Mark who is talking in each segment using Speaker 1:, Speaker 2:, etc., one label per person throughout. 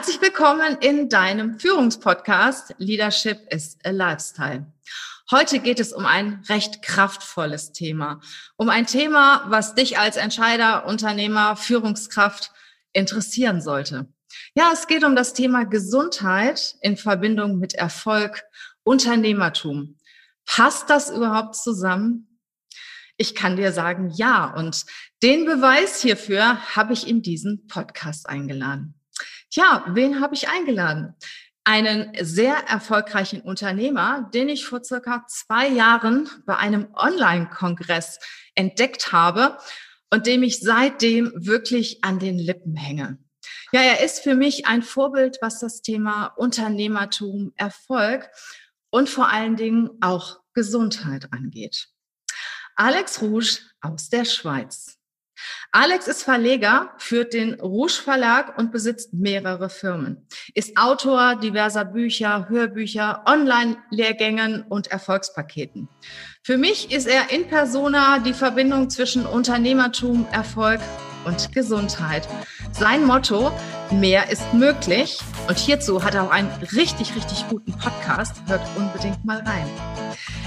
Speaker 1: Herzlich willkommen in deinem Führungspodcast Leadership is a Lifestyle. Heute geht es um ein recht kraftvolles Thema, um ein Thema, was dich als Entscheider, Unternehmer, Führungskraft interessieren sollte. Ja, es geht um das Thema Gesundheit in Verbindung mit Erfolg, Unternehmertum. Passt das überhaupt zusammen? Ich kann dir sagen, ja. Und den Beweis hierfür habe ich in diesen Podcast eingeladen. Tja, wen habe ich eingeladen? Einen sehr erfolgreichen Unternehmer, den ich vor circa zwei Jahren bei einem Online-Kongress entdeckt habe und dem ich seitdem wirklich an den Lippen hänge. Ja, er ist für mich ein Vorbild, was das Thema Unternehmertum, Erfolg und vor allen Dingen auch Gesundheit angeht. Alex Rouge aus der Schweiz. Alex ist Verleger, führt den Rouge Verlag und besitzt mehrere Firmen. Ist Autor diverser Bücher, Hörbücher, Online-Lehrgängen und Erfolgspaketen. Für mich ist er in persona die Verbindung zwischen Unternehmertum, Erfolg und Gesundheit. Sein Motto, mehr ist möglich. Und hierzu hat er auch einen richtig, richtig guten Podcast. Hört unbedingt mal rein.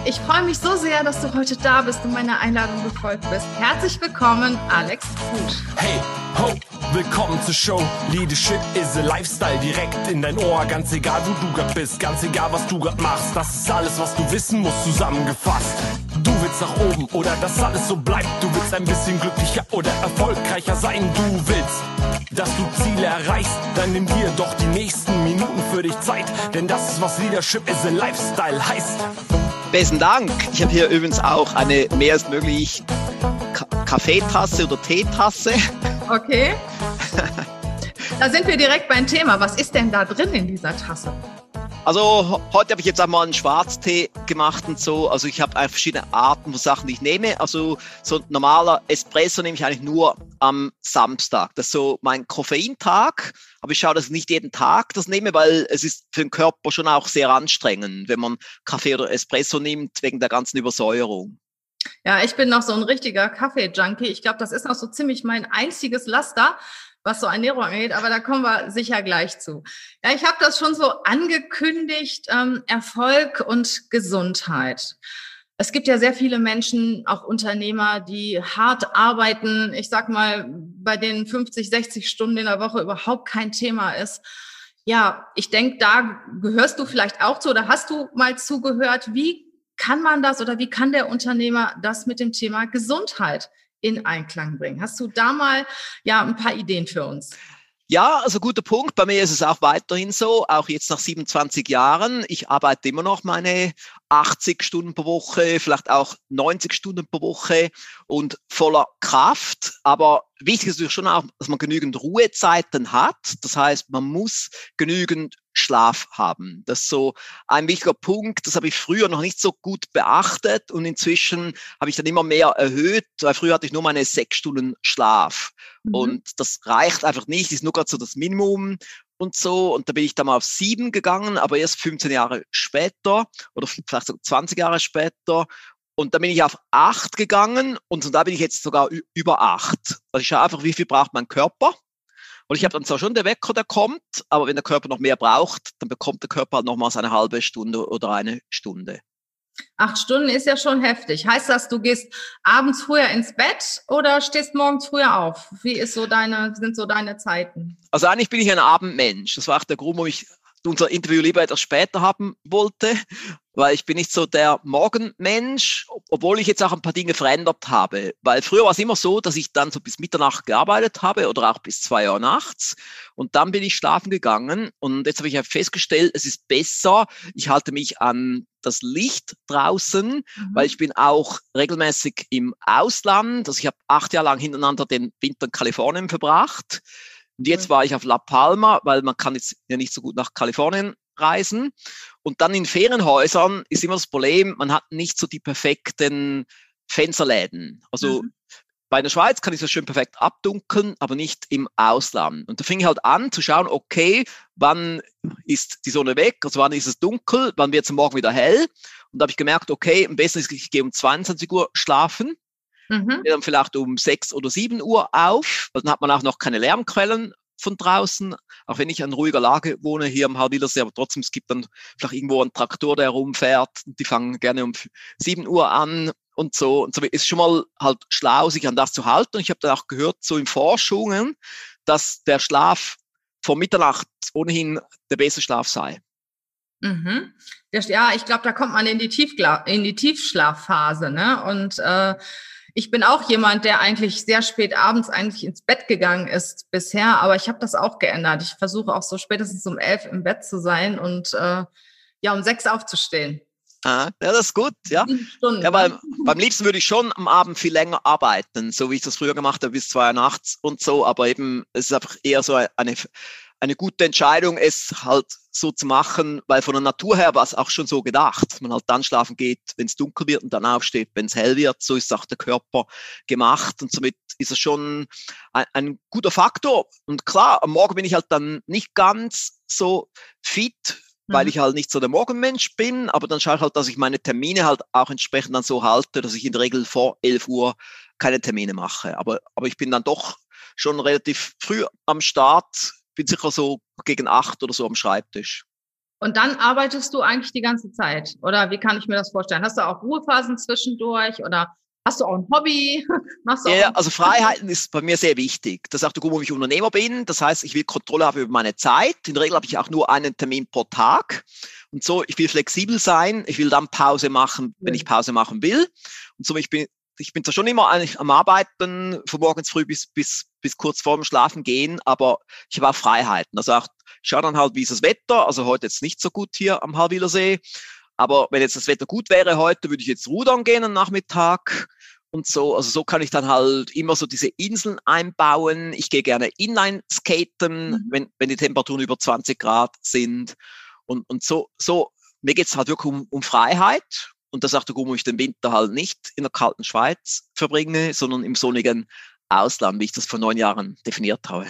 Speaker 1: Ich freue mich so sehr, dass du heute da bist und meiner Einladung gefolgt bist. Herzlich willkommen, Alex Fuß.
Speaker 2: Hey, ho, willkommen zur Show. Leadership is a Lifestyle direkt in dein Ohr. Ganz egal, wo du grad bist, ganz egal, was du grad machst. Das ist alles, was du wissen musst, zusammengefasst. Du willst nach oben oder dass alles so bleibt. Du willst ein bisschen glücklicher oder erfolgreicher sein. Du willst, dass du Ziele erreichst. Dann nimm dir doch die nächsten Minuten für dich Zeit. Denn das ist, was Leadership is a Lifestyle heißt.
Speaker 3: Besten Dank. Ich habe hier übrigens auch eine mehr als möglich Kaffeetasse oder Teetasse.
Speaker 1: Okay. Da sind wir direkt beim Thema. Was ist denn da drin in dieser Tasse?
Speaker 3: Also heute habe ich jetzt einmal einen Schwarztee gemacht und so. Also ich habe verschiedene Arten von Sachen, die ich nehme. Also so ein normaler Espresso nehme ich eigentlich nur am Samstag. Das ist so mein Koffeintag. Aber ich schaue, dass ich nicht jeden Tag das nehme, weil es ist für den Körper schon auch sehr anstrengend, wenn man Kaffee oder Espresso nimmt, wegen der ganzen Übersäuerung.
Speaker 1: Ja, ich bin noch so ein richtiger Kaffee-Junkie. Ich glaube, das ist noch so ziemlich mein einziges Laster was so Ernährung angeht, aber da kommen wir sicher gleich zu. Ja, ich habe das schon so angekündigt, ähm, Erfolg und Gesundheit. Es gibt ja sehr viele Menschen, auch Unternehmer, die hart arbeiten. Ich sag mal, bei denen 50, 60 Stunden in der Woche überhaupt kein Thema ist. Ja, ich denke, da gehörst du vielleicht auch zu oder hast du mal zugehört. Wie kann man das oder wie kann der Unternehmer das mit dem Thema Gesundheit in Einklang bringen. Hast du da mal ja ein paar Ideen für uns?
Speaker 3: Ja, also guter Punkt. Bei mir ist es auch weiterhin so, auch jetzt nach 27 Jahren. Ich arbeite immer noch meine 80 Stunden pro Woche, vielleicht auch 90 Stunden pro Woche und voller Kraft. Aber wichtig ist natürlich schon auch, dass man genügend Ruhezeiten hat. Das heißt, man muss genügend Schlaf haben. Das ist so ein wichtiger Punkt. Das habe ich früher noch nicht so gut beachtet und inzwischen habe ich dann immer mehr erhöht, weil früher hatte ich nur meine sechs Stunden Schlaf. Mhm. Und das reicht einfach nicht, das ist nur gerade so das Minimum und so. Und da bin ich dann mal auf sieben gegangen, aber erst 15 Jahre später oder vielleicht so 20 Jahre später. Und dann bin ich auf acht gegangen und da bin ich jetzt sogar über acht. Also ich schaue einfach, wie viel braucht mein Körper und ich habe dann zwar schon der Wecker, der kommt, aber wenn der Körper noch mehr braucht, dann bekommt der Körper halt nochmals eine halbe Stunde oder eine Stunde.
Speaker 1: Acht Stunden ist ja schon heftig. Heißt das, du gehst abends früher ins Bett oder stehst morgens früher auf? Wie ist so deine, sind so deine Zeiten?
Speaker 3: Also eigentlich bin ich ein Abendmensch. Das war auch der Grund, warum ich unser Interview lieber etwas später haben wollte, weil ich bin nicht so der Morgenmensch, obwohl ich jetzt auch ein paar Dinge verändert habe. Weil früher war es immer so, dass ich dann so bis Mitternacht gearbeitet habe oder auch bis zwei Uhr nachts und dann bin ich schlafen gegangen und jetzt habe ich ja festgestellt, es ist besser, ich halte mich an das Licht draußen, mhm. weil ich bin auch regelmäßig im Ausland. Also ich habe acht Jahre lang hintereinander den Winter in Kalifornien verbracht. Und jetzt war ich auf La Palma, weil man kann jetzt ja nicht so gut nach Kalifornien reisen. Und dann in Ferienhäusern ist immer das Problem, man hat nicht so die perfekten Fensterläden. Also mhm. bei der Schweiz kann ich das schön perfekt abdunkeln, aber nicht im Ausland. Und da fing ich halt an zu schauen, okay, wann ist die Sonne weg, also wann ist es dunkel, wann wird es morgen wieder hell. Und da habe ich gemerkt, okay, am besten ist, ich gehe um 22 Uhr schlafen Mhm. Dann vielleicht um sechs oder sieben Uhr auf. Dann hat man auch noch keine Lärmquellen von draußen, auch wenn ich in ruhiger Lage wohne hier am Halbilersee, aber trotzdem, es gibt dann vielleicht irgendwo einen Traktor, der rumfährt, die fangen gerne um 7 Uhr an und so. Und so ist schon mal halt schlau, sich an das zu halten. Und ich habe dann auch gehört, so in Forschungen, dass der Schlaf vor Mitternacht ohnehin der beste Schlaf sei.
Speaker 1: Mhm. Ja, ich glaube, da kommt man in die, Tiefgla in die Tiefschlafphase. Ne? Und äh, ich bin auch jemand, der eigentlich sehr spät abends eigentlich ins Bett gegangen ist bisher, aber ich habe das auch geändert. Ich versuche auch so spätestens um elf im Bett zu sein und äh, ja, um sechs aufzustehen.
Speaker 3: Ah, ja, das ist gut, ja. Stunden, ja, weil, beim liebsten würde ich schon am Abend viel länger arbeiten, so wie ich das früher gemacht habe, bis zwei Uhr nachts und so, aber eben, es ist einfach eher so eine, eine gute Entscheidung, es halt so zu machen, weil von der Natur her war es auch schon so gedacht, dass man halt dann schlafen geht, wenn es dunkel wird und dann aufsteht, wenn es hell wird. So ist auch der Körper gemacht und somit ist es schon ein, ein, guter Faktor. Und klar, am Morgen bin ich halt dann nicht ganz so fit, weil mhm. ich halt nicht so der Morgenmensch bin, aber dann schaue ich halt, dass ich meine Termine halt auch entsprechend dann so halte, dass ich in der Regel vor 11 Uhr keine Termine mache. Aber, aber ich bin dann doch schon relativ früh am Start, bin sicher so gegen acht oder so am Schreibtisch.
Speaker 1: Und dann arbeitest du eigentlich die ganze Zeit? Oder wie kann ich mir das vorstellen? Hast du auch Ruhephasen zwischendurch oder hast du auch ein Hobby?
Speaker 3: Machst du ja, also Freiheiten ist bei mir sehr wichtig. Das sagt der Grund, warum ich Unternehmer bin. Das heißt, ich will Kontrolle haben über meine Zeit. In der Regel habe ich auch nur einen Termin pro Tag. Und so, ich will flexibel sein. Ich will dann Pause machen, wenn ich Pause machen will. Und so, ich bin ich bin zwar schon immer eigentlich am Arbeiten, von morgens früh bis, bis, bis kurz vor dem Schlafen gehen, aber ich habe auch Freiheiten. Also auch, ich schaue dann halt, wie ist das Wetter. Also heute jetzt nicht so gut hier am Halwilersee. Aber wenn jetzt das Wetter gut wäre heute, würde ich jetzt rudern gehen am Nachmittag und so. Also so kann ich dann halt immer so diese Inseln einbauen. Ich gehe gerne Inline-Skaten, mhm. wenn, wenn die Temperaturen über 20 Grad sind. Und, und so, so, mir geht's halt wirklich um, um Freiheit und da sagt der Gummo, ich den Winter halt nicht in der kalten Schweiz verbringe, sondern im sonnigen Ausland, wie ich das vor neun Jahren definiert habe.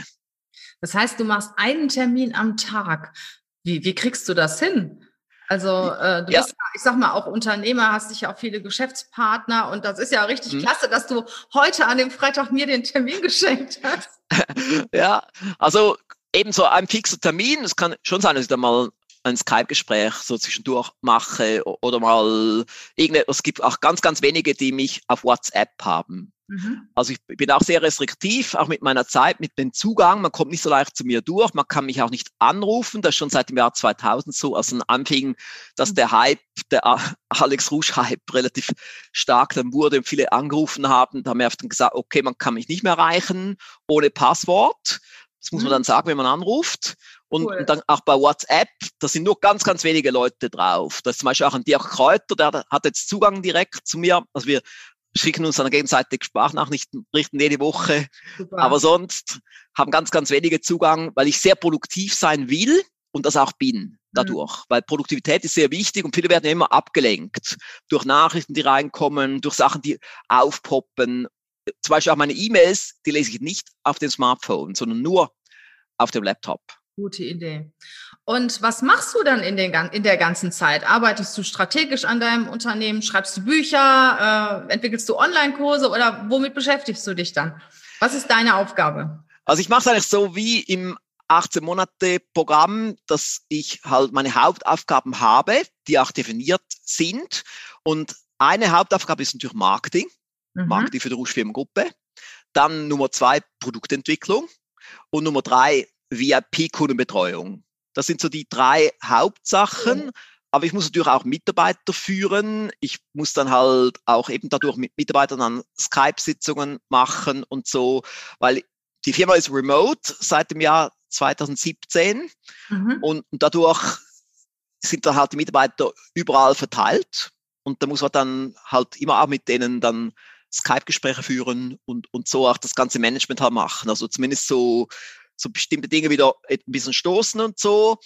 Speaker 1: Das heißt, du machst einen Termin am Tag. Wie, wie kriegst du das hin? Also äh, du ja. bist, ich sag mal, auch Unternehmer, hast dich auch viele Geschäftspartner und das ist ja richtig mhm. klasse, dass du heute an dem Freitag mir den Termin geschenkt hast.
Speaker 3: ja, also ebenso ein fixer Termin. Es kann schon sein, dass ich da mal ein Skype-Gespräch so zwischendurch mache oder mal irgendetwas. Es gibt auch ganz, ganz wenige, die mich auf WhatsApp haben. Mhm. Also ich bin auch sehr restriktiv, auch mit meiner Zeit, mit dem Zugang. Man kommt nicht so leicht zu mir durch. Man kann mich auch nicht anrufen. Das ist schon seit dem Jahr 2000 so, als dann anfing, dass mhm. der Hype, der Alex Rusch-Hype relativ stark dann wurde und viele angerufen haben. Da haben wir dann gesagt, okay, man kann mich nicht mehr erreichen ohne Passwort. Das muss man mhm. dann sagen, wenn man anruft. Und, cool. und, dann auch bei WhatsApp, da sind nur ganz, ganz wenige Leute drauf. Da ist zum Beispiel auch ein Dirk Kräuter, der hat jetzt Zugang direkt zu mir. Also wir schicken uns dann gegenseitig Sprachnachrichten richten jede Woche. Super. Aber sonst haben ganz, ganz wenige Zugang, weil ich sehr produktiv sein will und das auch bin mhm. dadurch. Mhm. Weil Produktivität ist sehr wichtig und viele werden immer abgelenkt durch Nachrichten, die reinkommen, durch Sachen, die aufpoppen. Zum Beispiel auch meine E-Mails, die lese ich nicht auf dem Smartphone, sondern nur auf dem Laptop.
Speaker 1: Gute Idee. Und was machst du dann in, den, in der ganzen Zeit? Arbeitest du strategisch an deinem Unternehmen? Schreibst du Bücher? Äh, entwickelst du Online-Kurse oder womit beschäftigst du dich dann? Was ist deine Aufgabe?
Speaker 3: Also ich mache es eigentlich so wie im 18 Monate Programm, dass ich halt meine Hauptaufgaben habe, die auch definiert sind. Und eine Hauptaufgabe ist natürlich Marketing, mhm. Marketing für die Rauschfirmengruppe. Dann Nummer zwei Produktentwicklung und Nummer drei VIP-Kundenbetreuung. Das sind so die drei Hauptsachen. Aber ich muss natürlich auch Mitarbeiter führen. Ich muss dann halt auch eben dadurch mit Mitarbeitern dann Skype-Sitzungen machen und so, weil die Firma ist remote seit dem Jahr 2017 mhm. und, und dadurch sind da halt die Mitarbeiter überall verteilt und da muss man dann halt immer auch mit denen dann Skype-Gespräche führen und, und so auch das ganze Management halt machen. Also zumindest so so bestimmte Dinge wieder ein bisschen stoßen und so,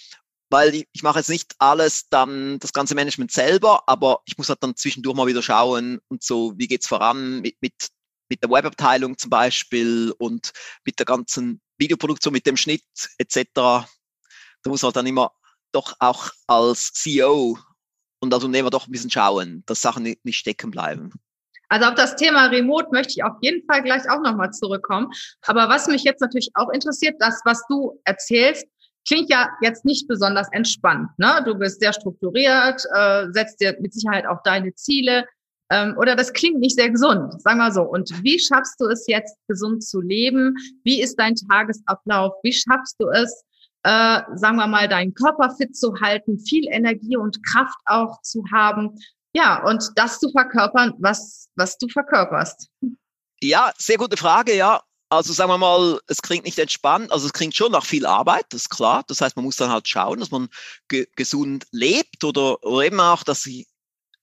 Speaker 3: weil ich, ich mache jetzt nicht alles dann das ganze Management selber, aber ich muss halt dann zwischendurch mal wieder schauen und so, wie geht's voran mit, mit, mit der Webabteilung zum Beispiel und mit der ganzen Videoproduktion, mit dem Schnitt etc. Da muss man halt dann immer doch auch als CEO und als Unternehmer doch ein bisschen schauen, dass Sachen nicht stecken bleiben.
Speaker 1: Also auf das Thema Remote möchte ich auf jeden Fall gleich auch nochmal zurückkommen. Aber was mich jetzt natürlich auch interessiert, das, was du erzählst, klingt ja jetzt nicht besonders entspannt. Ne? Du bist sehr strukturiert, äh, setzt dir mit Sicherheit auch deine Ziele. Ähm, oder das klingt nicht sehr gesund, sagen wir so. Und wie schaffst du es jetzt, gesund zu leben? Wie ist dein Tagesablauf? Wie schaffst du es, äh, sagen wir mal, deinen Körper fit zu halten, viel Energie und Kraft auch zu haben? Ja, und das zu verkörpern, was, was du verkörperst.
Speaker 3: Ja, sehr gute Frage, ja. Also sagen wir mal, es klingt nicht entspannt, also es klingt schon nach viel Arbeit, das ist klar. Das heißt, man muss dann halt schauen, dass man ge gesund lebt oder, oder eben auch, dass ich,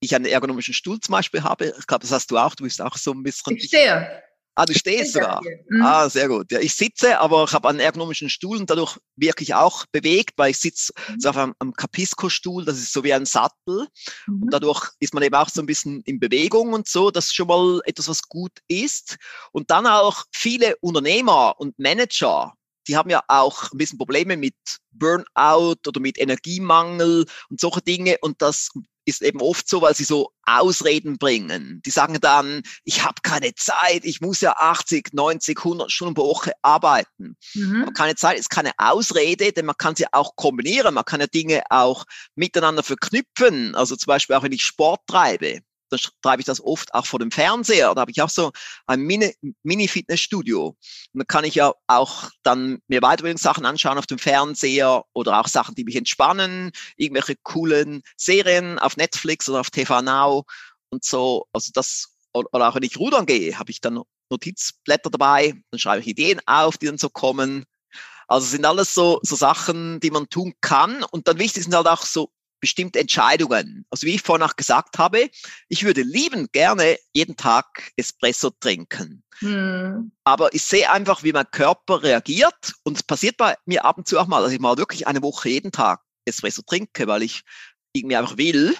Speaker 3: ich einen ergonomischen Stuhl zum Beispiel habe. Ich glaube, das hast du auch, du bist auch so ein bisschen.
Speaker 1: Ich stehe.
Speaker 3: Ah, du stehst sogar. Mhm. Ah, sehr gut. Ja, ich sitze, aber ich habe einen ergonomischen Stuhl und dadurch wirklich auch bewegt, weil ich sitze mhm. so auf einem, einem Capisco-Stuhl, das ist so wie ein Sattel. Mhm. Und dadurch ist man eben auch so ein bisschen in Bewegung und so. Das ist schon mal etwas, was gut ist. Und dann auch viele Unternehmer und Manager, die haben ja auch ein bisschen Probleme mit Burnout oder mit Energiemangel und solche Dinge. Und das ist eben oft so, weil sie so Ausreden bringen. Die sagen dann, ich habe keine Zeit, ich muss ja 80, 90, 100 Stunden pro Woche arbeiten. Mhm. Aber keine Zeit ist keine Ausrede, denn man kann sie auch kombinieren. Man kann ja Dinge auch miteinander verknüpfen. Also zum Beispiel auch wenn ich Sport treibe dann treibe ich das oft auch vor dem Fernseher. Da habe ich auch so ein Mini-Fitnessstudio. und da kann ich ja auch dann mir Weiterbildungssachen anschauen auf dem Fernseher oder auch Sachen, die mich entspannen, irgendwelche coolen Serien auf Netflix oder auf TV Now und so. Also das, oder auch wenn ich rudern gehe, habe ich dann Notizblätter dabei, dann schreibe ich Ideen auf, die dann so kommen. Also sind alles so, so Sachen, die man tun kann. Und dann wichtig sind halt auch so bestimmte Entscheidungen. Also wie ich vorhin auch gesagt habe, ich würde lieben gerne jeden Tag Espresso trinken. Hm. Aber ich sehe einfach, wie mein Körper reagiert und es passiert bei mir ab und zu auch mal, dass ich mal wirklich eine Woche jeden Tag Espresso trinke, weil ich irgendwie einfach will.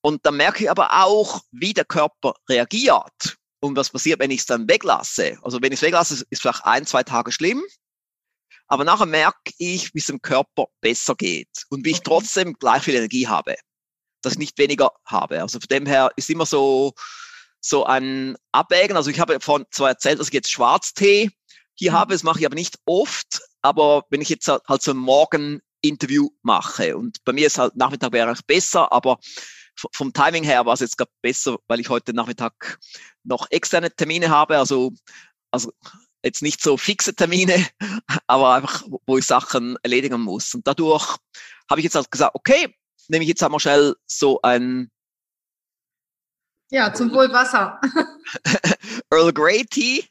Speaker 3: Und dann merke ich aber auch, wie der Körper reagiert und was passiert, wenn ich es dann weglasse. Also wenn ich es weglasse, ist vielleicht ein, zwei Tage schlimm. Aber nachher merke ich, wie es dem Körper besser geht und wie ich trotzdem gleich viel Energie habe, dass ich nicht weniger habe. Also von dem her ist immer so, so ein Abwägen. Also ich habe vorhin zwar erzählt, dass ich jetzt Schwarztee hier mhm. habe, das mache ich aber nicht oft. Aber wenn ich jetzt halt so ein Morgen-Interview mache und bei mir ist halt Nachmittag wäre eigentlich besser, aber vom Timing her war es jetzt gerade besser, weil ich heute Nachmittag noch externe Termine habe. Also, also jetzt nicht so fixe Termine, aber einfach, wo ich Sachen erledigen muss. Und dadurch habe ich jetzt halt gesagt, okay, nehme ich jetzt einmal schnell so ein
Speaker 1: ja, zum Wohl Wasser.
Speaker 3: Earl Grey Tea.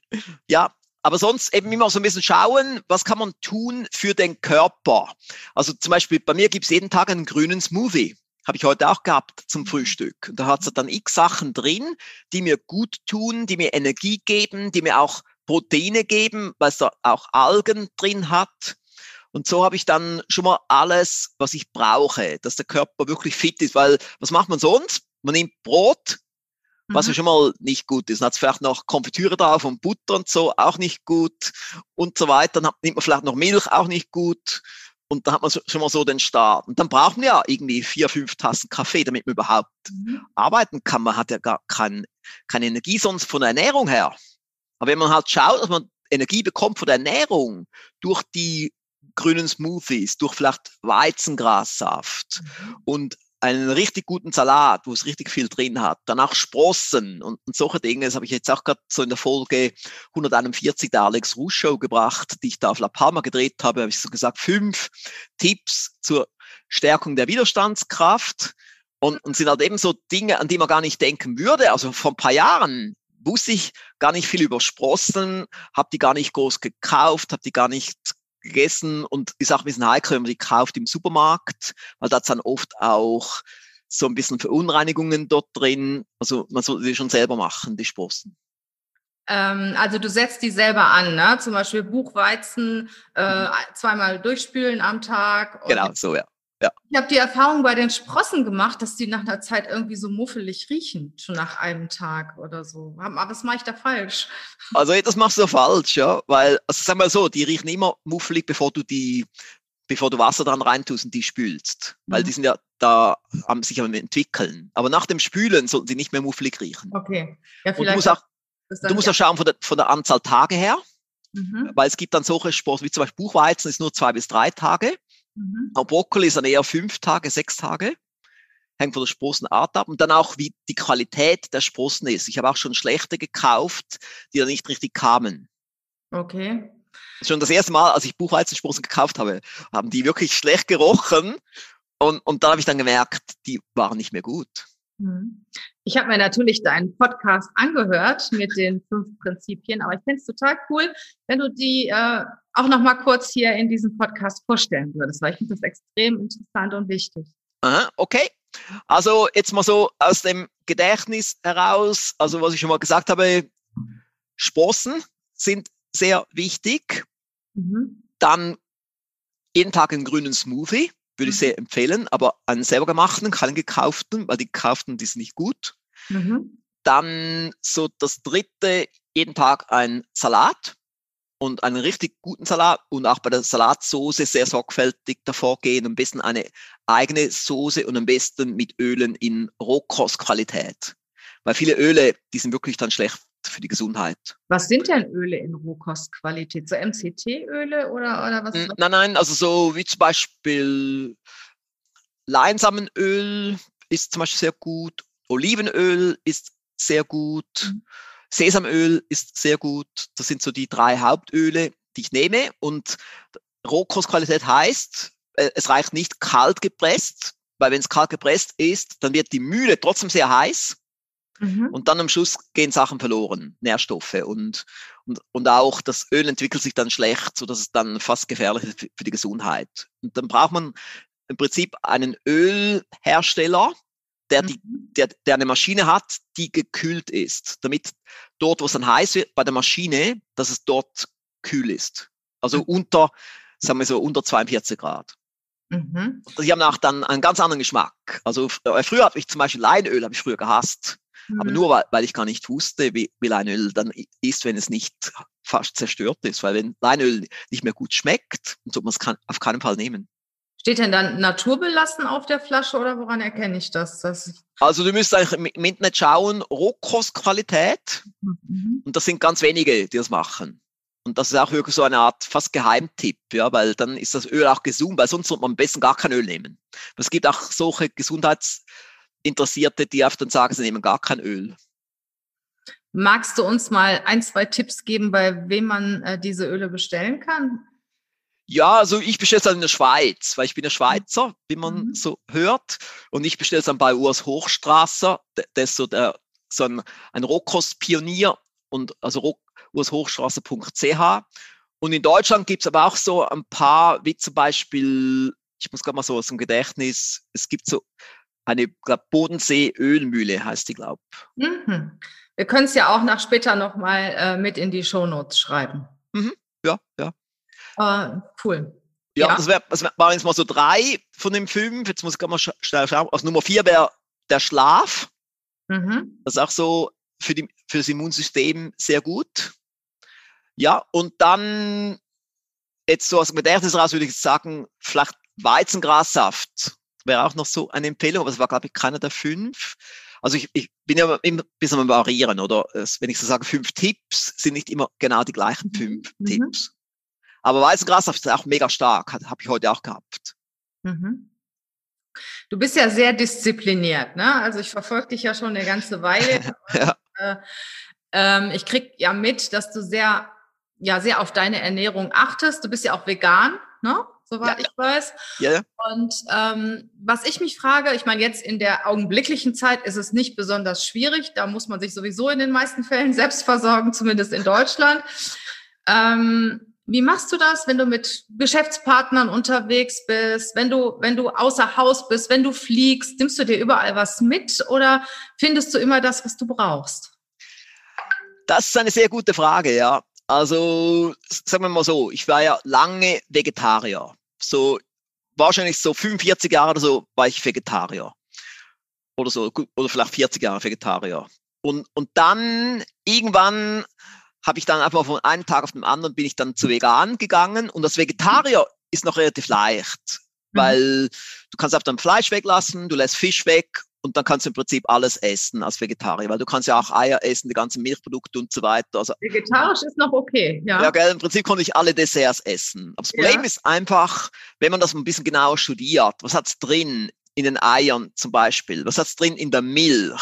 Speaker 3: Ja, aber sonst eben immer so ein bisschen schauen, was kann man tun für den Körper. Also zum Beispiel bei mir gibt es jeden Tag einen grünen Smoothie. Habe ich heute auch gehabt zum Frühstück. Und da hat es dann x Sachen drin, die mir gut tun, die mir Energie geben, die mir auch Proteine geben, weil es da auch Algen drin hat. Und so habe ich dann schon mal alles, was ich brauche, dass der Körper wirklich fit ist. Weil was macht man sonst? Man nimmt Brot, was mhm. ja schon mal nicht gut ist. Dann hat es vielleicht noch Konfitüre drauf und Butter und so, auch nicht gut und so weiter. Dann nimmt man vielleicht noch Milch, auch nicht gut. Und dann hat man schon mal so den Start. Und dann braucht man ja irgendwie vier, fünf Tassen Kaffee, damit man überhaupt mhm. arbeiten kann. Man hat ja gar kein, keine Energie sonst von der Ernährung her. Aber wenn man halt schaut, dass man Energie bekommt von der Ernährung durch die grünen Smoothies, durch vielleicht Weizengrassaft mhm. und einen richtig guten Salat, wo es richtig viel drin hat, danach Sprossen und, und solche Dinge. Das habe ich jetzt auch gerade so in der Folge 141 der Alex Rusch Show gebracht, die ich da auf La Palma gedreht habe, habe ich so gesagt, fünf Tipps zur Stärkung der Widerstandskraft und, und sind halt eben so Dinge, an die man gar nicht denken würde. Also vor ein paar Jahren wusste ich gar nicht viel über Sprossen, habe die gar nicht groß gekauft, habe die gar nicht gegessen und ist auch ein bisschen heikel, wenn man die kauft im Supermarkt, weil da dann oft auch so ein bisschen Verunreinigungen dort drin. Also man sollte die schon selber machen, die Sprossen.
Speaker 1: Ähm, also du setzt die selber an, ne? Zum Beispiel Buchweizen äh, mhm. zweimal durchspülen am Tag.
Speaker 3: genau, so ja. Ja.
Speaker 1: Ich habe die Erfahrung bei den Sprossen gemacht, dass die nach einer Zeit irgendwie so muffelig riechen, schon nach einem Tag oder so. Aber was mache ich da falsch?
Speaker 3: Also das machst du falsch, ja, weil, also sag mal so, die riechen immer muffelig, bevor du die bevor du Wasser dran reintust und die spülst. Mhm. Weil die sind ja da am sich am entwickeln. Aber nach dem Spülen sollten sie nicht mehr mufflig riechen.
Speaker 1: Okay.
Speaker 3: Ja, vielleicht du musst auch, du musst auch schauen von der, von der Anzahl Tage her. Mhm. Weil es gibt dann solche Sports, wie zum Beispiel Buchweizen ist nur zwei bis drei Tage. Mhm. Aber Brokkoli ist dann eher fünf Tage, sechs Tage. Hängt von der Sprossenart ab. Und dann auch, wie die Qualität der Sprossen ist. Ich habe auch schon schlechte gekauft, die dann nicht richtig kamen.
Speaker 1: Okay.
Speaker 3: Schon das erste Mal, als ich Buchweizensprossen gekauft habe, haben die wirklich schlecht gerochen. Und, und da habe ich dann gemerkt, die waren nicht mehr gut.
Speaker 1: Mhm. Ich habe mir natürlich deinen Podcast angehört mit den fünf Prinzipien, aber ich finde es total cool, wenn du die äh, auch noch mal kurz hier in diesem Podcast vorstellen würdest, weil ich finde das extrem interessant und wichtig.
Speaker 3: Aha, okay. Also jetzt mal so aus dem Gedächtnis heraus, also was ich schon mal gesagt habe, Sprossen sind sehr wichtig. Mhm. Dann jeden Tag einen grünen Smoothie, würde ich mhm. sehr empfehlen, aber einen selber gemachten, keinen gekauften, weil die gekauften, die sind nicht gut. Mhm. Dann so das dritte, jeden Tag ein Salat und einen richtig guten Salat und auch bei der Salatsoße sehr sorgfältig davor gehen, ein bisschen eine eigene Soße und am besten mit Ölen in Rohkostqualität. Weil viele Öle, die sind wirklich dann schlecht für die Gesundheit.
Speaker 1: Was sind denn Öle in Rohkostqualität? So MCT-Öle oder, oder was?
Speaker 3: Nein, nein, also so wie zum Beispiel Leinsamenöl ist zum Beispiel sehr gut, Olivenöl ist sehr gut, mhm. Sesamöl ist sehr gut. Das sind so die drei Hauptöle, die ich nehme. Und Rohkostqualität heißt, äh, es reicht nicht kalt gepresst, weil wenn es kalt gepresst ist, dann wird die Mühle trotzdem sehr heiß Mhm. Und dann am Schluss gehen Sachen verloren, Nährstoffe und, und, und auch das Öl entwickelt sich dann schlecht, so dass es dann fast gefährlich ist für die Gesundheit. Und dann braucht man im Prinzip einen Ölhersteller, der, die, mhm. der, der eine Maschine hat, die gekühlt ist, damit dort, wo es dann heiß wird, bei der Maschine, dass es dort kühl ist. Also mhm. unter, sagen wir so, unter 42 Grad. Mhm. Die haben auch dann einen ganz anderen Geschmack. Also äh, früher habe ich zum Beispiel Leinöl, habe ich früher gehasst. Mhm. Aber nur weil, weil ich gar nicht wusste, wie, wie Leinöl dann ist, wenn es nicht fast zerstört ist. Weil wenn Leinöl nicht mehr gut schmeckt, sollte man es auf keinen Fall nehmen.
Speaker 1: Steht denn dann naturbelassen auf der Flasche oder woran erkenne ich das?
Speaker 3: also du müsst eigentlich im Internet schauen, Rohkostqualität. Mhm. Und das sind ganz wenige, die das machen. Und das ist auch wirklich so eine Art fast Geheimtipp, ja, weil dann ist das Öl auch gesund, weil sonst sollte man am besten gar kein Öl nehmen. Es gibt auch solche Gesundheits- Interessierte, die oft dann sagen, sie nehmen gar kein Öl.
Speaker 1: Magst du uns mal ein, zwei Tipps geben, bei wem man äh, diese Öle bestellen kann?
Speaker 3: Ja, also ich bestelle es dann in der Schweiz, weil ich bin ja Schweizer, wie man mhm. so hört. Und ich bestelle es dann bei Urs Hochstrasser, der, ist so, der, so ein, ein Rohkostpionier und also urshochstraße.ch. Und in Deutschland gibt es aber auch so ein paar, wie zum Beispiel, ich muss gerade mal so aus dem Gedächtnis, es gibt so eine glaub, Bodensee-Ölmühle heißt die, glaube
Speaker 1: ich. Mhm. Wir können es ja auch nach später nochmal äh, mit in die Shownotes schreiben.
Speaker 3: Mhm. Ja, ja.
Speaker 1: Äh, cool.
Speaker 3: Ja, ja. das, wär, das waren jetzt mal so drei von den fünf. Jetzt muss ich mal schnell schauen. Also Nummer vier wäre der Schlaf. Mhm. Das ist auch so für, die, für das Immunsystem sehr gut. Ja, und dann jetzt so aus dem Gedächtnis raus würde ich sagen, vielleicht Weizengrassaft wäre auch noch so eine Empfehlung, aber es war, glaube ich, keiner der fünf. Also ich, ich bin ja immer ein bisschen am Variieren, oder wenn ich so sage, fünf Tipps, sind nicht immer genau die gleichen mhm. fünf mhm. Tipps. Aber Weißengrassaft ist auch mega stark, habe ich heute auch gehabt. Mhm.
Speaker 1: Du bist ja sehr diszipliniert, ne? Also ich verfolge dich ja schon eine ganze Weile. ja. äh, ähm, ich krieg ja mit, dass du sehr, ja, sehr auf deine Ernährung achtest. Du bist ja auch vegan, ne? soweit ja. ich weiß. Ja. Und ähm, was ich mich frage, ich meine, jetzt in der augenblicklichen Zeit ist es nicht besonders schwierig. Da muss man sich sowieso in den meisten Fällen selbst versorgen, zumindest in Deutschland. Ähm, wie machst du das, wenn du mit Geschäftspartnern unterwegs bist, wenn du, wenn du außer Haus bist, wenn du fliegst, nimmst du dir überall was mit oder findest du immer das, was du brauchst?
Speaker 3: Das ist eine sehr gute Frage, ja. Also, sagen wir mal so, ich war ja lange Vegetarier. So, wahrscheinlich so 45 Jahre oder so war ich Vegetarier. Oder so, oder vielleicht 40 Jahre Vegetarier. Und, und dann irgendwann habe ich dann einfach von einem Tag auf den anderen bin ich dann zu vegan gegangen und als Vegetarier ist noch relativ leicht, mhm. weil du kannst auf dein Fleisch weglassen, du lässt Fisch weg und dann kannst du im Prinzip alles essen als Vegetarier, weil du kannst ja auch Eier essen, die ganzen Milchprodukte und so weiter.
Speaker 1: Also, Vegetarisch ist noch okay, ja.
Speaker 3: Ja, gell, im Prinzip konnte ich alle Desserts essen. Aber das Problem ja. ist einfach, wenn man das ein bisschen genauer studiert, was hat's drin in den Eiern zum Beispiel? Was hat's drin in der Milch?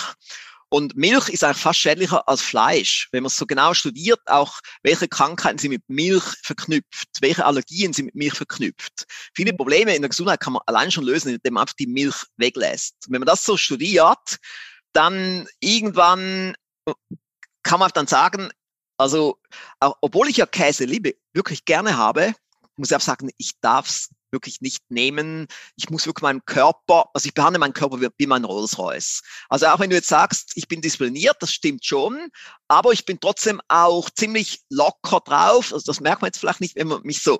Speaker 3: Und Milch ist eigentlich fast schädlicher als Fleisch. Wenn man es so genau studiert, auch welche Krankheiten sind mit Milch verknüpft, welche Allergien sind mit Milch verknüpft. Viele Probleme in der Gesundheit kann man allein schon lösen, indem man einfach die Milch weglässt. wenn man das so studiert, dann irgendwann kann man dann sagen, also, auch, obwohl ich ja Käse liebe, wirklich gerne habe, muss ich auch sagen, ich darf es wirklich nicht nehmen. Ich muss wirklich meinen Körper, also ich behandle meinen Körper wie, wie mein Rolls Royce. Also auch wenn du jetzt sagst, ich bin diszipliniert, das stimmt schon, aber ich bin trotzdem auch ziemlich locker drauf. Also das merkt man jetzt vielleicht nicht, wenn man mich so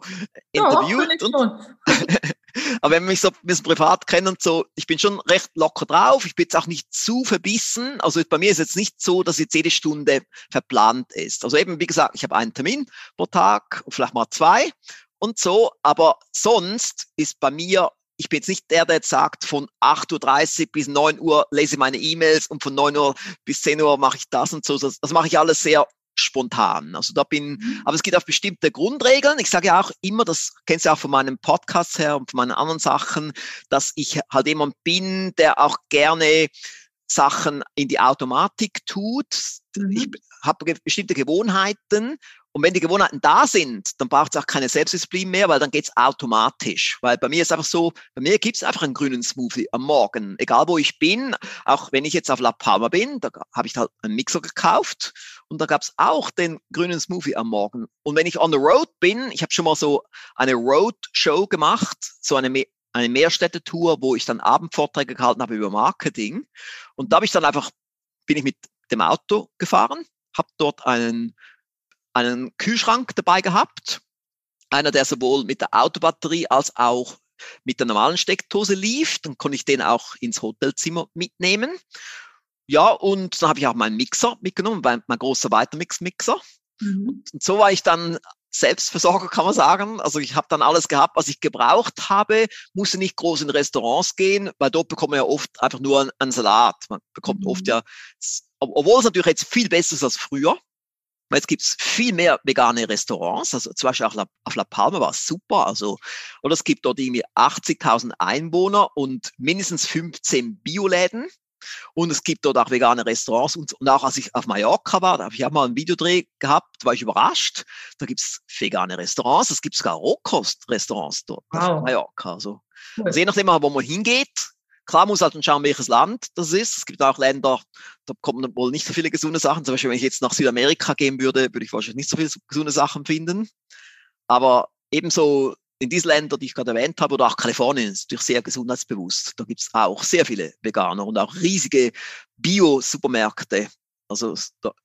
Speaker 3: interviewt. und, aber wenn man mich so ein bisschen privat kennt und so, ich bin schon recht locker drauf. Ich bin jetzt auch nicht zu verbissen. Also bei mir ist jetzt nicht so, dass jetzt jede Stunde verplant ist. Also eben, wie gesagt, ich habe einen Termin pro Tag, vielleicht mal zwei und so. Aber sonst ist bei mir, ich bin jetzt nicht der, der jetzt sagt, von 8.30 Uhr bis 9 Uhr lese ich meine E-Mails und von 9 Uhr bis 10 Uhr mache ich das und so. Das, das mache ich alles sehr spontan. Also da bin, mhm. aber es geht auf bestimmte Grundregeln. Ich sage ja auch immer, das kennst du auch von meinem Podcast her und von meinen anderen Sachen, dass ich halt jemand bin, der auch gerne Sachen in die Automatik tut. Mhm. Ich habe bestimmte Gewohnheiten und wenn die Gewohnheiten da sind, dann braucht es auch keine Selbstdisziplin mehr, weil dann geht's automatisch. Weil bei mir ist einfach so, bei mir gibt's einfach einen grünen Smoothie am Morgen. Egal wo ich bin, auch wenn ich jetzt auf La Palma bin, da habe ich halt einen Mixer gekauft und da gab's auch den grünen Smoothie am Morgen. Und wenn ich on the road bin, ich habe schon mal so eine Roadshow gemacht, so eine eine Mehrstädtetour, wo ich dann Abendvorträge gehalten habe über Marketing. Und da habe ich dann einfach, bin ich mit dem Auto gefahren, habe dort einen einen Kühlschrank dabei gehabt. Einer, der sowohl mit der Autobatterie als auch mit der normalen Steckdose lief. Dann konnte ich den auch ins Hotelzimmer mitnehmen. Ja, und dann habe ich auch meinen Mixer mitgenommen, mein großer Weitermix-Mixer. Mhm. Und so war ich dann Selbstversorger, kann man sagen. Also ich habe dann alles gehabt, was ich gebraucht habe, musste nicht groß in Restaurants gehen, weil dort bekommt man ja oft einfach nur einen Salat. Man bekommt mhm. oft ja, obwohl es natürlich jetzt viel besser ist als früher, Jetzt gibt's viel mehr vegane Restaurants, also zum Beispiel auch auf La Palma war es super, also, oder es gibt dort irgendwie 80.000 Einwohner und mindestens 15 Bioläden. Und es gibt dort auch vegane Restaurants. Und, und auch als ich auf Mallorca war, da habe ich auch mal einen Videodreh gehabt, war ich überrascht. Da gibt's vegane Restaurants, es gibt sogar Rohkostrestaurants dort wow. auf Mallorca. Also, also je nachdem, wo man hingeht, Klar muss halt schauen, welches Land das ist. Es gibt auch Länder, da kommen wohl nicht so viele gesunde Sachen. Zum Beispiel, wenn ich jetzt nach Südamerika gehen würde, würde ich wahrscheinlich nicht so viele gesunde Sachen finden. Aber ebenso in diesen Ländern, die ich gerade erwähnt habe, oder auch Kalifornien ist natürlich sehr gesundheitsbewusst. Da gibt es auch sehr viele Veganer und auch riesige Bio-Supermärkte. Also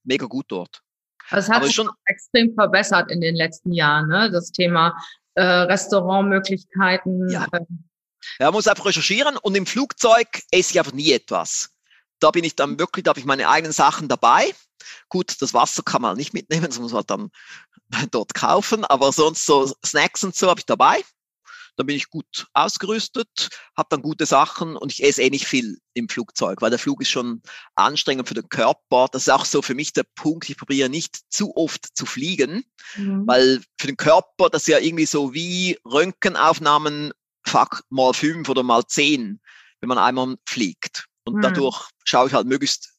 Speaker 3: mega gut dort.
Speaker 1: Also es hat sich schon extrem verbessert in den letzten Jahren, ne? das Thema äh, Restaurantmöglichkeiten.
Speaker 3: Ja. Äh, ja, man muss einfach recherchieren und im Flugzeug esse ich einfach nie etwas. Da bin ich dann wirklich, da habe ich meine eigenen Sachen dabei. Gut, das Wasser kann man nicht mitnehmen, das muss man dann dort kaufen, aber sonst so Snacks und so habe ich dabei. Da bin ich gut ausgerüstet, habe dann gute Sachen und ich esse eh nicht viel im Flugzeug, weil der Flug ist schon anstrengend für den Körper. Das ist auch so für mich der Punkt. Ich probiere nicht zu oft zu fliegen, mhm. weil für den Körper das ist ja irgendwie so wie Röntgenaufnahmen Fakt mal fünf oder mal zehn, wenn man einmal fliegt. Und mhm. dadurch schaue ich halt möglichst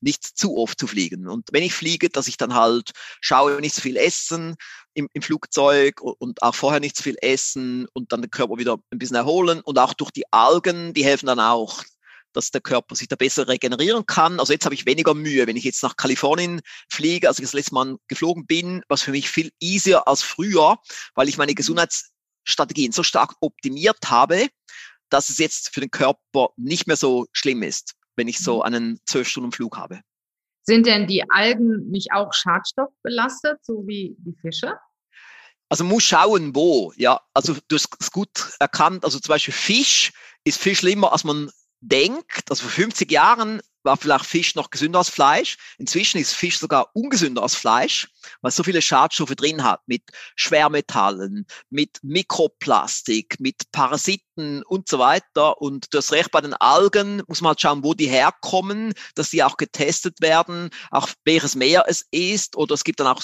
Speaker 3: nicht zu oft zu fliegen. Und wenn ich fliege, dass ich dann halt schaue, nicht so viel essen im, im Flugzeug und auch vorher nicht so viel essen und dann den Körper wieder ein bisschen erholen und auch durch die Algen, die helfen dann auch, dass der Körper sich da besser regenerieren kann. Also jetzt habe ich weniger Mühe, wenn ich jetzt nach Kalifornien fliege, als ich das letzte Mal geflogen bin, was für mich viel easier als früher, weil ich meine mhm. Gesundheits Strategien so stark optimiert habe, dass es jetzt für den Körper nicht mehr so schlimm ist, wenn ich so mhm. einen zwölf Stunden Flug habe.
Speaker 1: Sind denn die Algen nicht auch schadstoffbelastet, so wie die Fische?
Speaker 3: Also muss schauen, wo. Ja, also du hast es gut erkannt. Also zum Beispiel Fisch ist viel schlimmer, als man denkt. Also vor 50 Jahren war vielleicht Fisch noch gesünder als Fleisch. Inzwischen ist Fisch sogar ungesünder als Fleisch, weil es so viele Schadstoffe drin hat mit Schwermetallen, mit Mikroplastik, mit Parasiten und so weiter. Und du hast recht, bei den Algen muss man halt schauen, wo die herkommen, dass die auch getestet werden, auch welches Meer es ist. Oder es gibt dann auch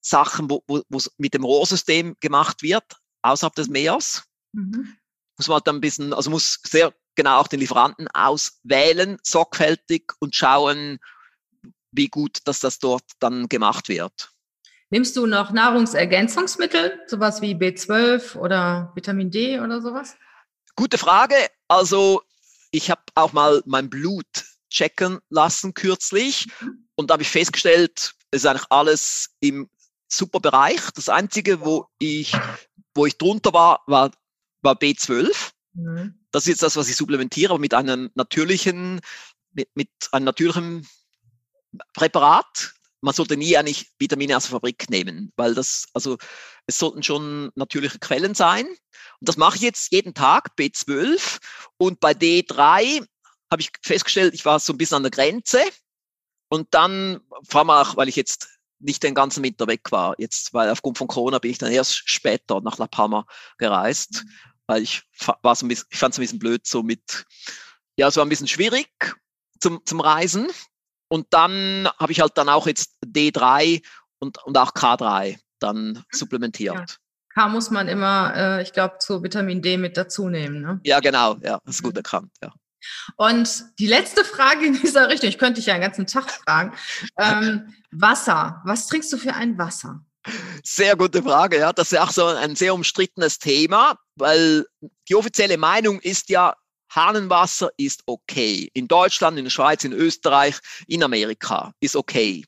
Speaker 3: Sachen, wo, wo es mit dem Rohrsystem gemacht wird, außerhalb des Meeres. Mhm. Muss man halt dann ein bisschen, also muss sehr genau auch den Lieferanten auswählen, sorgfältig und schauen, wie gut, dass das dort dann gemacht wird.
Speaker 1: Nimmst du noch Nahrungsergänzungsmittel, sowas wie B12 oder Vitamin D oder sowas?
Speaker 3: Gute Frage. Also ich habe auch mal mein Blut checken lassen kürzlich mhm. und da habe ich festgestellt, es ist eigentlich alles im super Bereich. Das Einzige, wo ich, wo ich drunter war, war, war B12. Mhm. Das ist jetzt das, was ich supplementiere, aber mit einem natürlichen, mit, mit einem natürlichen Präparat. Man sollte nie eigentlich Vitamine aus der Fabrik nehmen, weil das, also es sollten schon natürliche Quellen sein. Und das mache ich jetzt jeden Tag, B12. Und bei D3 habe ich festgestellt, ich war so ein bisschen an der Grenze. Und dann, vor allem auch, weil ich jetzt nicht den ganzen Winter weg war, jetzt, weil aufgrund von Corona bin ich dann erst später nach La Palma gereist. Mhm weil ich war so ein bisschen, ich fand es ein bisschen blöd, so mit, ja, es war ein bisschen schwierig zum, zum Reisen. Und dann habe ich halt dann auch jetzt D3 und, und auch K3 dann mhm. supplementiert. Ja.
Speaker 1: K muss man immer, äh, ich glaube, zu Vitamin D mit dazu nehmen. Ne?
Speaker 3: Ja, genau, ja, das ist gut mhm. erkannt, ja.
Speaker 1: Und die letzte Frage in dieser Richtung, ich könnte dich ja einen ganzen Tag fragen. Ähm, Wasser, was trinkst du für ein Wasser?
Speaker 3: Sehr gute Frage, ja. Das ist auch so ein sehr umstrittenes Thema, weil die offizielle Meinung ist ja, Hahnenwasser ist okay. In Deutschland, in der Schweiz, in Österreich, in Amerika ist okay.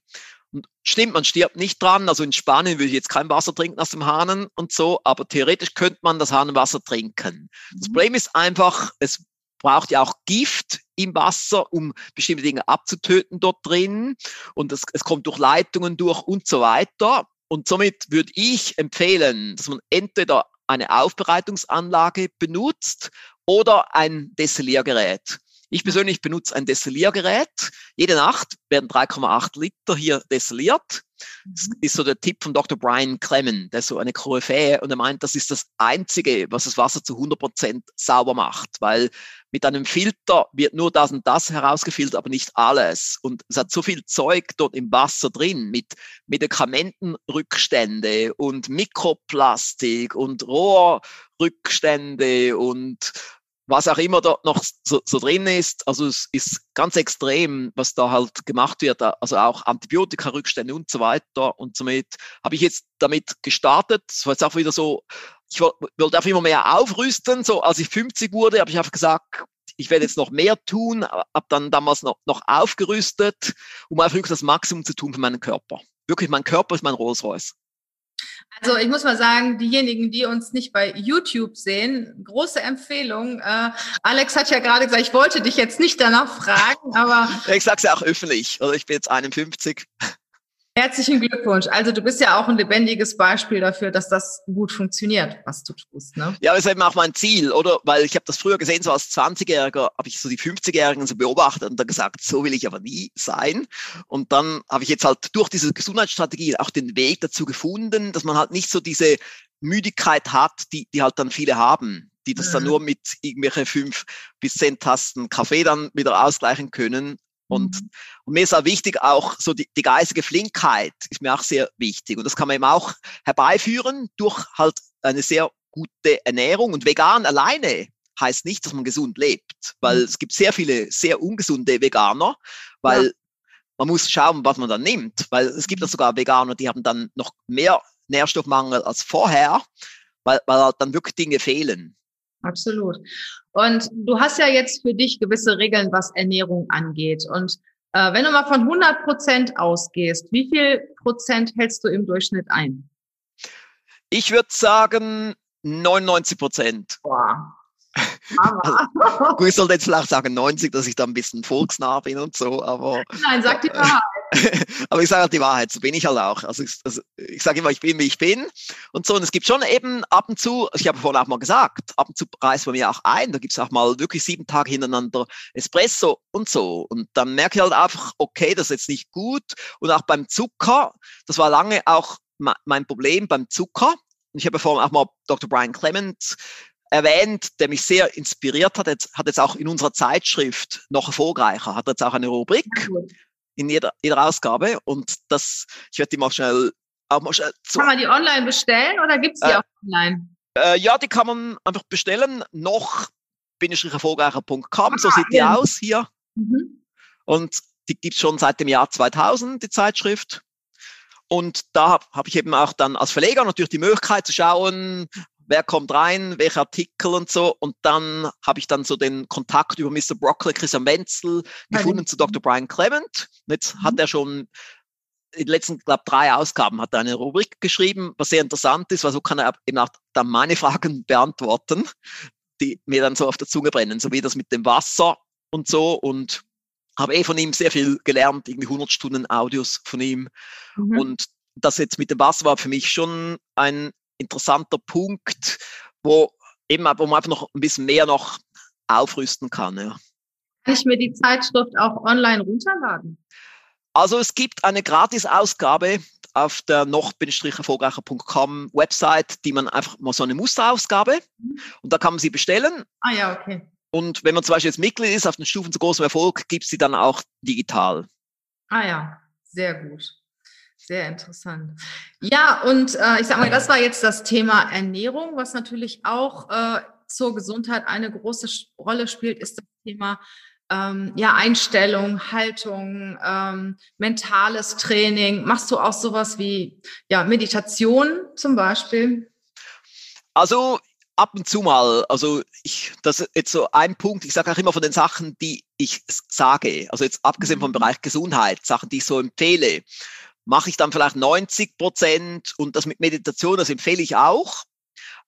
Speaker 3: Und stimmt, man stirbt nicht dran. Also in Spanien würde ich jetzt kein Wasser trinken aus dem Hahnen und so, aber theoretisch könnte man das Hahnenwasser trinken. Das mhm. Problem ist einfach, es braucht ja auch Gift im Wasser, um bestimmte Dinge abzutöten dort drin. Und es, es kommt durch Leitungen durch und so weiter. Und somit würde ich empfehlen, dass man entweder eine Aufbereitungsanlage benutzt oder ein Destilliergerät. Ich persönlich benutze ein Destilliergerät. Jede Nacht werden 3,8 Liter hier destilliert. Das mhm. ist so der Tipp von Dr. Brian Clemmen, der ist so eine Koryphäe und er meint, das ist das Einzige, was das Wasser zu 100 Prozent sauber macht, weil mit einem Filter wird nur das und das herausgefiltert, aber nicht alles. Und es hat so viel Zeug dort im Wasser drin mit Medikamentenrückstände und Mikroplastik und Rohrrückstände und was auch immer dort noch so, so, drin ist, also es ist ganz extrem, was da halt gemacht wird, also auch Antibiotika-Rückstände und so weiter. Und somit habe ich jetzt damit gestartet. Es war jetzt auch wieder so, ich wollte einfach immer mehr aufrüsten. So als ich 50 wurde, habe ich einfach gesagt, ich werde jetzt noch mehr tun, habe dann damals noch, noch aufgerüstet, um einfach wirklich das Maximum zu tun für meinen Körper. Wirklich, mein Körper ist mein Rolls Royce.
Speaker 1: Also ich muss mal sagen, diejenigen, die uns nicht bei YouTube sehen, große Empfehlung. Äh, Alex hat ja gerade gesagt, ich wollte dich jetzt nicht danach fragen, aber...
Speaker 3: Ich sage es ja auch öffentlich. Also ich bin jetzt 51.
Speaker 1: Herzlichen Glückwunsch. Also du bist ja auch ein lebendiges Beispiel dafür, dass das gut funktioniert, was du tust. Ne?
Speaker 3: Ja, das ist eben auch mein Ziel, oder? Weil ich habe das früher gesehen, so als 20-Jähriger habe ich so die 50-Jährigen so beobachtet und dann gesagt, so will ich aber nie sein. Und dann habe ich jetzt halt durch diese Gesundheitsstrategie auch den Weg dazu gefunden, dass man halt nicht so diese Müdigkeit hat, die, die halt dann viele haben die das mhm. dann nur mit irgendwelche fünf bis zehn Tasten Kaffee dann wieder ausgleichen können, und, mhm. und, mir ist auch wichtig, auch so die, die geistige Flinkheit ist mir auch sehr wichtig. Und das kann man eben auch herbeiführen durch halt eine sehr gute Ernährung. Und vegan alleine heißt nicht, dass man gesund lebt, weil mhm. es gibt sehr viele sehr ungesunde Veganer, weil ja. man muss schauen, was man dann nimmt, weil es gibt ja mhm. sogar Veganer, die haben dann noch mehr Nährstoffmangel als vorher, weil, weil halt dann wirklich Dinge fehlen.
Speaker 1: Absolut. Und du hast ja jetzt für dich gewisse Regeln, was Ernährung angeht. Und äh, wenn du mal von 100 Prozent ausgehst, wie viel Prozent hältst du im Durchschnitt ein?
Speaker 3: Ich würde sagen 99 Prozent. Aber. Gut, ich sollte jetzt vielleicht sagen 90, dass ich da ein bisschen volksnah bin und so, aber.
Speaker 1: Nein, sag die Wahrheit.
Speaker 3: aber ich sage halt die Wahrheit, so bin ich halt auch. Also ich, also ich sage immer, ich bin, wie ich bin und so. Und es gibt schon eben ab und zu, ich habe vorhin auch mal gesagt, ab und zu reist bei mir auch ein, da gibt es auch mal wirklich sieben Tage hintereinander Espresso und so. Und dann merke ich halt einfach, okay, das ist jetzt nicht gut. Und auch beim Zucker, das war lange auch mein Problem beim Zucker. Ich habe vorhin auch mal Dr. Brian Clement erwähnt, der mich sehr inspiriert hat, jetzt, hat jetzt auch in unserer Zeitschrift noch erfolgreicher, hat jetzt auch eine Rubrik in jeder, jeder Ausgabe und das, ich werde die mal schnell, auch mal schnell
Speaker 1: zu, Kann man die online bestellen oder gibt es die äh, auch online?
Speaker 3: Äh, ja, die kann man einfach bestellen, noch erfolgreicher.com, so sieht die ja. aus hier. Mhm. Und die gibt es schon seit dem Jahr 2000, die Zeitschrift. Und da habe hab ich eben auch dann als Verleger natürlich die Möglichkeit zu schauen, wer kommt rein, welche Artikel und so. Und dann habe ich dann so den Kontakt über Mr. Broccoli, Christian Wenzel gefunden zu Dr. Brian Clement. Jetzt mhm. hat er schon in den letzten, glaube drei Ausgaben hat er eine Rubrik geschrieben, was sehr interessant ist, weil so kann er eben auch dann meine Fragen beantworten, die mir dann so auf der Zunge brennen, so wie das mit dem Wasser und so. Und habe eh von ihm sehr viel gelernt, irgendwie 100 Stunden Audios von ihm. Mhm. Und das jetzt mit dem Wasser war für mich schon ein interessanter Punkt, wo eben, wo man einfach noch ein bisschen mehr noch aufrüsten kann. Ja.
Speaker 1: Kann ich mir die Zeitschrift auch online runterladen?
Speaker 3: Also es gibt eine Gratis-Ausgabe auf der noch-erfolgreicher.com Website, die man einfach mal so eine Musterausgabe mhm. und da kann man sie bestellen.
Speaker 1: Ah ja, okay.
Speaker 3: Und wenn man zum Beispiel jetzt Mitglied ist auf den Stufen zu großem Erfolg, gibt es sie dann auch digital.
Speaker 1: Ah ja, sehr gut. Sehr interessant. Ja, und äh, ich sag mal, das war jetzt das Thema Ernährung, was natürlich auch äh, zur Gesundheit eine große Rolle spielt, ist das Thema ähm, ja, Einstellung, Haltung, ähm, mentales Training. Machst du auch sowas wie ja, Meditation zum Beispiel?
Speaker 3: Also ab und zu mal, also ich, das ist jetzt so ein Punkt, ich sage auch immer von den Sachen, die ich sage, also jetzt abgesehen vom mhm. Bereich Gesundheit, Sachen, die ich so empfehle, mache ich dann vielleicht 90 Prozent und das mit Meditation, das empfehle ich auch,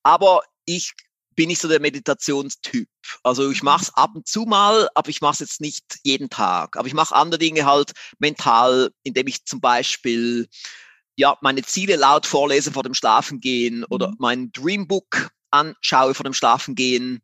Speaker 3: aber ich bin nicht so der Meditationstyp. Also ich mache es ab und zu mal, aber ich mache es jetzt nicht jeden Tag. Aber ich mache andere Dinge halt mental, indem ich zum Beispiel ja meine Ziele laut vorlese vor dem Schlafengehen oder mhm. mein Dreambook anschaue vor dem Schlafengehen,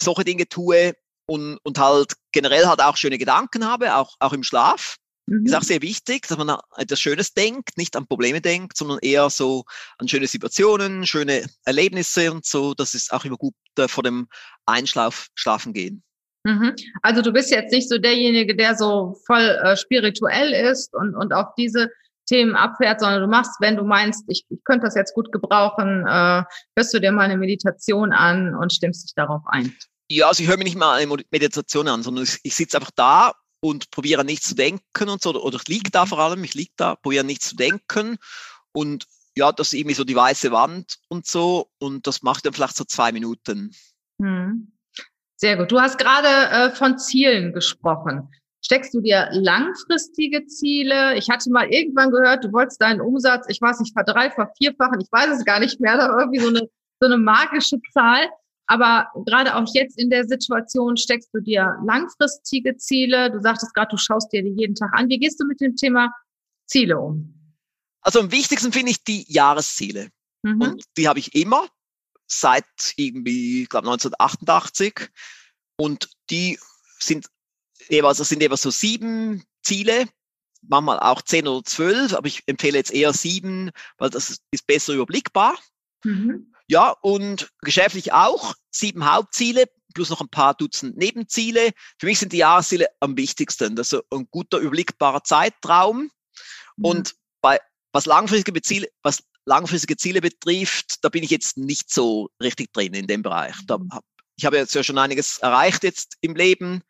Speaker 3: solche Dinge tue und, und halt generell halt auch schöne Gedanken habe, auch, auch im Schlaf. Mhm. Ist auch sehr wichtig, dass man an etwas Schönes denkt, nicht an Probleme denkt, sondern eher so an schöne Situationen, schöne Erlebnisse und so. Das ist auch immer gut äh, vor dem Einschlafen gehen.
Speaker 1: Mhm. Also du bist jetzt nicht so derjenige, der so voll äh, spirituell ist und, und auf diese Themen abfährt, sondern du machst, wenn du meinst, ich, ich könnte das jetzt gut gebrauchen, äh, hörst du dir mal eine Meditation an und stimmst dich darauf ein.
Speaker 3: Ja, also ich höre mir nicht mal eine Meditation an, sondern ich, ich sitze einfach da und probiere nicht zu denken und so, oder, oder ich liege da vor allem, ich liege da, probiere nicht zu denken und ja, das ist irgendwie so die weiße Wand und so und das macht dann vielleicht so zwei Minuten. Hm.
Speaker 1: Sehr gut. Du hast gerade äh, von Zielen gesprochen. Steckst du dir langfristige Ziele? Ich hatte mal irgendwann gehört, du wolltest deinen Umsatz, ich weiß nicht, verdreifachen, vierfachen, ich weiß es gar nicht mehr, da irgendwie so eine, so eine magische Zahl. Aber gerade auch jetzt in der Situation steckst du dir langfristige Ziele. Du sagtest gerade, du schaust dir die jeden Tag an. Wie gehst du mit dem Thema Ziele um?
Speaker 3: Also am wichtigsten finde ich die Jahresziele. Mhm. Und die habe ich immer seit irgendwie, ich glaube 1988. Und die sind jeweils, das sind jeweils so sieben Ziele, manchmal auch zehn oder zwölf, aber ich empfehle jetzt eher sieben, weil das ist besser überblickbar. Mhm. Ja, und geschäftlich auch sieben Hauptziele plus noch ein paar Dutzend Nebenziele. Für mich sind die Jahresziele am wichtigsten. Das ist ein guter, überblickbarer Zeitraum. Mhm. Und bei, was langfristige Ziele, was langfristige Ziele betrifft, da bin ich jetzt nicht so richtig drin in dem Bereich. Da, mhm. ich habe jetzt ja schon einiges erreicht jetzt im Leben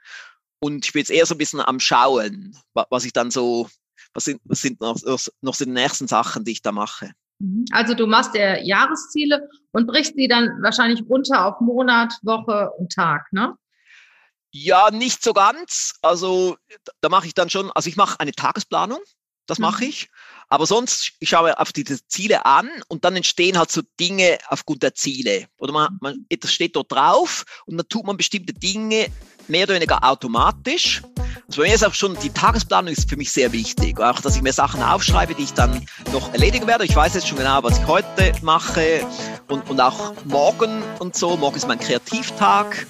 Speaker 3: und ich bin jetzt eher so ein bisschen am Schauen, was ich dann so, was sind, was sind noch, noch so die nächsten Sachen, die ich da mache.
Speaker 1: Mhm. Also du machst dir Jahresziele und brichst die dann wahrscheinlich runter auf Monat, Woche und Tag, ne?
Speaker 3: Ja, nicht so ganz. Also da mache ich dann schon, also ich mache eine Tagesplanung, das mache mhm. ich. Aber sonst, ich schaue auf diese Ziele an und dann entstehen halt so Dinge aufgrund der Ziele. Oder man, man, etwas steht dort drauf und dann tut man bestimmte Dinge mehr oder weniger automatisch. Also bei mir ist auch schon die Tagesplanung ist für mich sehr wichtig. Auch, dass ich mir Sachen aufschreibe, die ich dann noch erledigen werde. Ich weiß jetzt schon genau, was ich heute mache und, und auch morgen und so. Morgen ist mein Kreativtag.